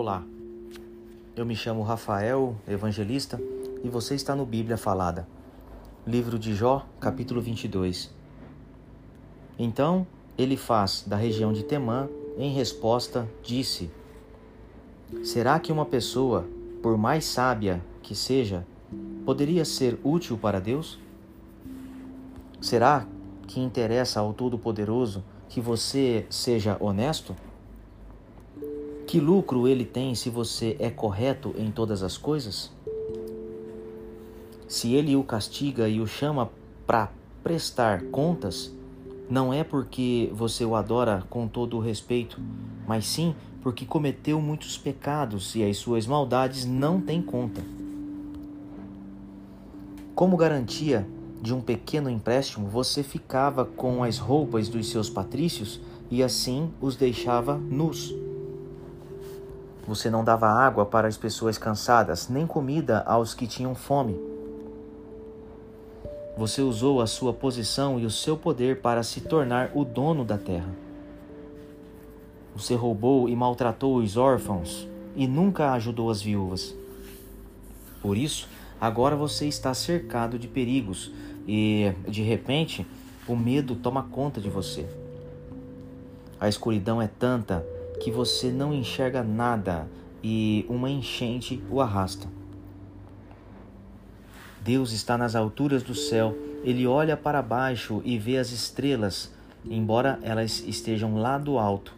Olá, eu me chamo Rafael, evangelista, e você está no Bíblia Falada, livro de Jó, capítulo 22. Então ele faz da região de Temã, em resposta, disse: Será que uma pessoa, por mais sábia que seja, poderia ser útil para Deus? Será que interessa ao Todo-Poderoso que você seja honesto? Que lucro ele tem se você é correto em todas as coisas? Se ele o castiga e o chama para prestar contas, não é porque você o adora com todo o respeito, mas sim porque cometeu muitos pecados e as suas maldades não têm conta. Como garantia de um pequeno empréstimo, você ficava com as roupas dos seus patrícios e assim os deixava nus. Você não dava água para as pessoas cansadas, nem comida aos que tinham fome. Você usou a sua posição e o seu poder para se tornar o dono da terra. Você roubou e maltratou os órfãos e nunca ajudou as viúvas. Por isso, agora você está cercado de perigos e, de repente, o medo toma conta de você. A escuridão é tanta que você não enxerga nada e uma enchente o arrasta. Deus está nas alturas do céu, ele olha para baixo e vê as estrelas, embora elas estejam lá do alto.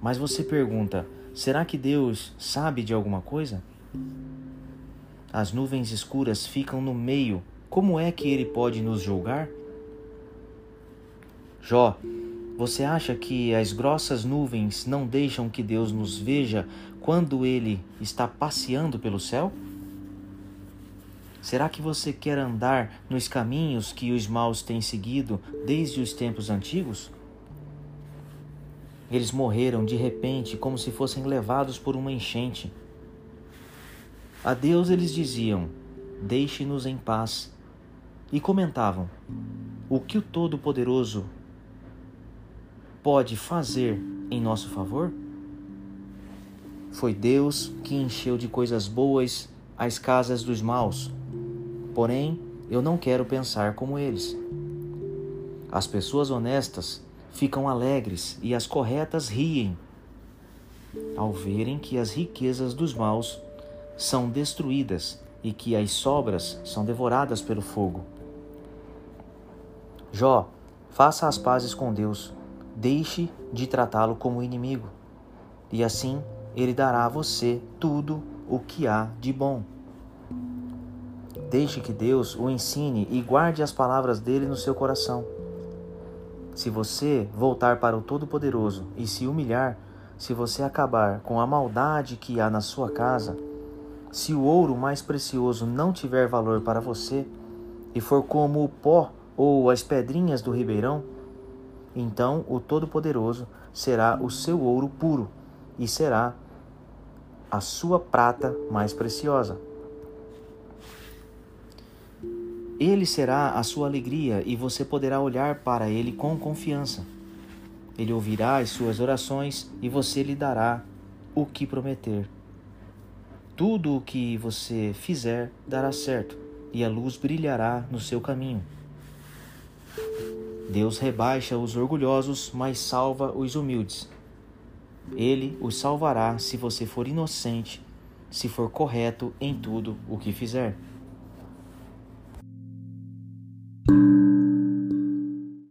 Mas você pergunta: será que Deus sabe de alguma coisa? As nuvens escuras ficam no meio, como é que ele pode nos julgar? Jó você acha que as grossas nuvens não deixam que Deus nos veja quando Ele está passeando pelo céu? Será que você quer andar nos caminhos que os maus têm seguido desde os tempos antigos? Eles morreram de repente, como se fossem levados por uma enchente. A Deus eles diziam: Deixe-nos em paz. E comentavam: O que o Todo-Poderoso pode fazer em nosso favor? Foi Deus que encheu de coisas boas as casas dos maus. Porém, eu não quero pensar como eles. As pessoas honestas ficam alegres e as corretas riem ao verem que as riquezas dos maus são destruídas e que as sobras são devoradas pelo fogo. Jó, faça as pazes com Deus deixe de tratá-lo como inimigo, e assim ele dará a você tudo o que há de bom. Deixe que Deus o ensine e guarde as palavras dele no seu coração. Se você voltar para o Todo-Poderoso e se humilhar, se você acabar com a maldade que há na sua casa, se o ouro mais precioso não tiver valor para você e for como o pó ou as pedrinhas do ribeirão, então o Todo-Poderoso será o seu ouro puro e será a sua prata mais preciosa. Ele será a sua alegria e você poderá olhar para ele com confiança. Ele ouvirá as suas orações e você lhe dará o que prometer. Tudo o que você fizer dará certo e a luz brilhará no seu caminho. Deus rebaixa os orgulhosos, mas salva os humildes. Ele os salvará se você for inocente, se for correto em tudo o que fizer.